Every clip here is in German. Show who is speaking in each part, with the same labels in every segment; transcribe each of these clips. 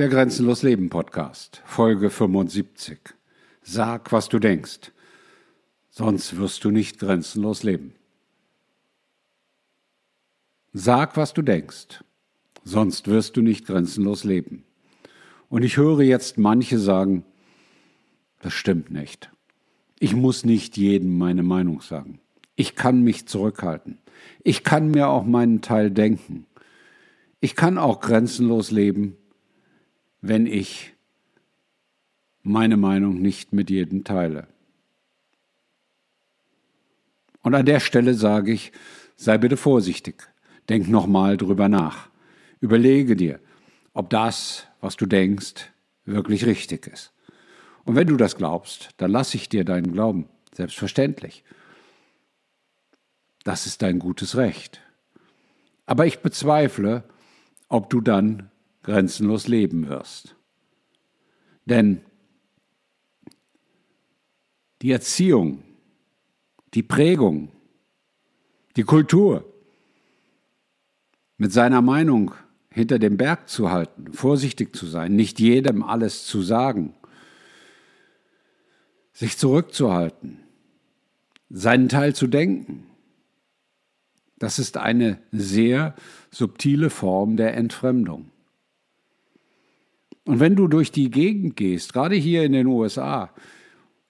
Speaker 1: Der Grenzenlos Leben Podcast, Folge 75. Sag, was du denkst, sonst wirst du nicht grenzenlos leben. Sag, was du denkst, sonst wirst du nicht grenzenlos leben. Und ich höre jetzt manche sagen, das stimmt nicht. Ich muss nicht jedem meine Meinung sagen. Ich kann mich zurückhalten. Ich kann mir auch meinen Teil denken. Ich kann auch grenzenlos leben wenn ich meine Meinung nicht mit jedem teile. Und an der Stelle sage ich, sei bitte vorsichtig, denk nochmal drüber nach, überlege dir, ob das, was du denkst, wirklich richtig ist. Und wenn du das glaubst, dann lasse ich dir deinen Glauben, selbstverständlich. Das ist dein gutes Recht. Aber ich bezweifle, ob du dann grenzenlos leben wirst. Denn die Erziehung, die Prägung, die Kultur, mit seiner Meinung hinter dem Berg zu halten, vorsichtig zu sein, nicht jedem alles zu sagen, sich zurückzuhalten, seinen Teil zu denken, das ist eine sehr subtile Form der Entfremdung. Und wenn du durch die Gegend gehst, gerade hier in den USA,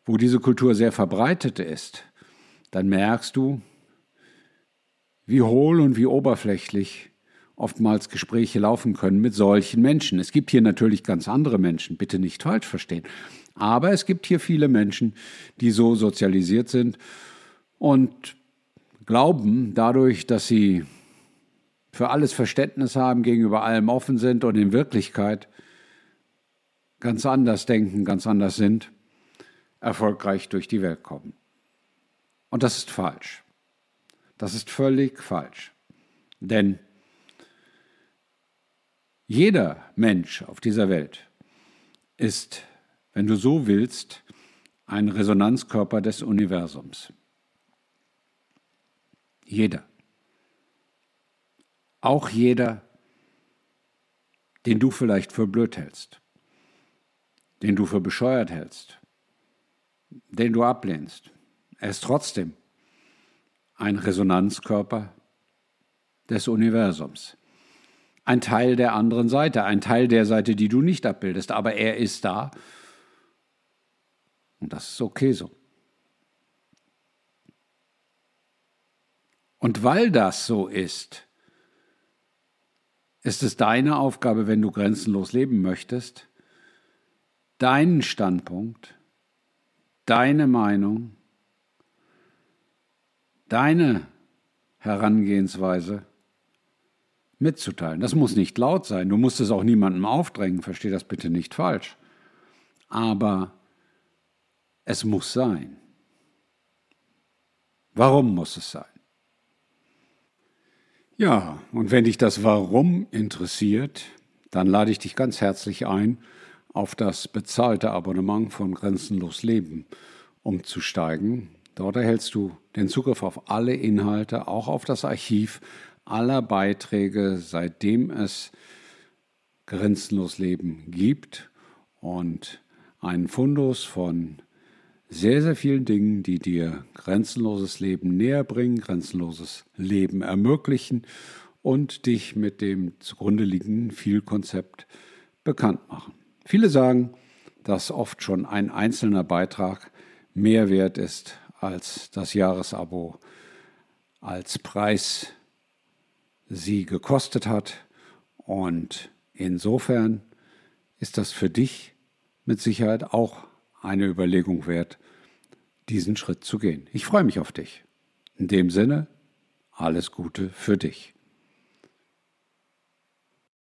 Speaker 1: wo diese Kultur sehr verbreitet ist, dann merkst du, wie hohl und wie oberflächlich oftmals Gespräche laufen können mit solchen Menschen. Es gibt hier natürlich ganz andere Menschen, bitte nicht falsch verstehen. Aber es gibt hier viele Menschen, die so sozialisiert sind und glauben dadurch, dass sie für alles Verständnis haben, gegenüber allem offen sind und in Wirklichkeit ganz anders denken, ganz anders sind, erfolgreich durch die Welt kommen. Und das ist falsch. Das ist völlig falsch. Denn jeder Mensch auf dieser Welt ist, wenn du so willst, ein Resonanzkörper des Universums. Jeder. Auch jeder, den du vielleicht für blöd hältst den du für bescheuert hältst, den du ablehnst. Er ist trotzdem ein Resonanzkörper des Universums. Ein Teil der anderen Seite, ein Teil der Seite, die du nicht abbildest, aber er ist da. Und das ist okay so. Und weil das so ist, ist es deine Aufgabe, wenn du grenzenlos leben möchtest, deinen Standpunkt, deine Meinung, deine Herangehensweise mitzuteilen. Das muss nicht laut sein, du musst es auch niemandem aufdrängen, versteh das bitte nicht falsch. Aber es muss sein. Warum muss es sein? Ja, und wenn dich das Warum interessiert, dann lade ich dich ganz herzlich ein, auf das bezahlte Abonnement von Grenzenlos Leben umzusteigen. Dort erhältst du den Zugriff auf alle Inhalte, auch auf das Archiv aller Beiträge, seitdem es Grenzenlos Leben gibt und einen Fundus von sehr, sehr vielen Dingen, die dir grenzenloses Leben näher bringen, grenzenloses Leben ermöglichen und dich mit dem zugrunde liegenden Vielkonzept bekannt machen. Viele sagen, dass oft schon ein einzelner Beitrag mehr wert ist als das Jahresabo als Preis sie gekostet hat. Und insofern ist das für dich mit Sicherheit auch eine Überlegung wert, diesen Schritt zu gehen. Ich freue mich auf dich. In dem Sinne, alles Gute für dich.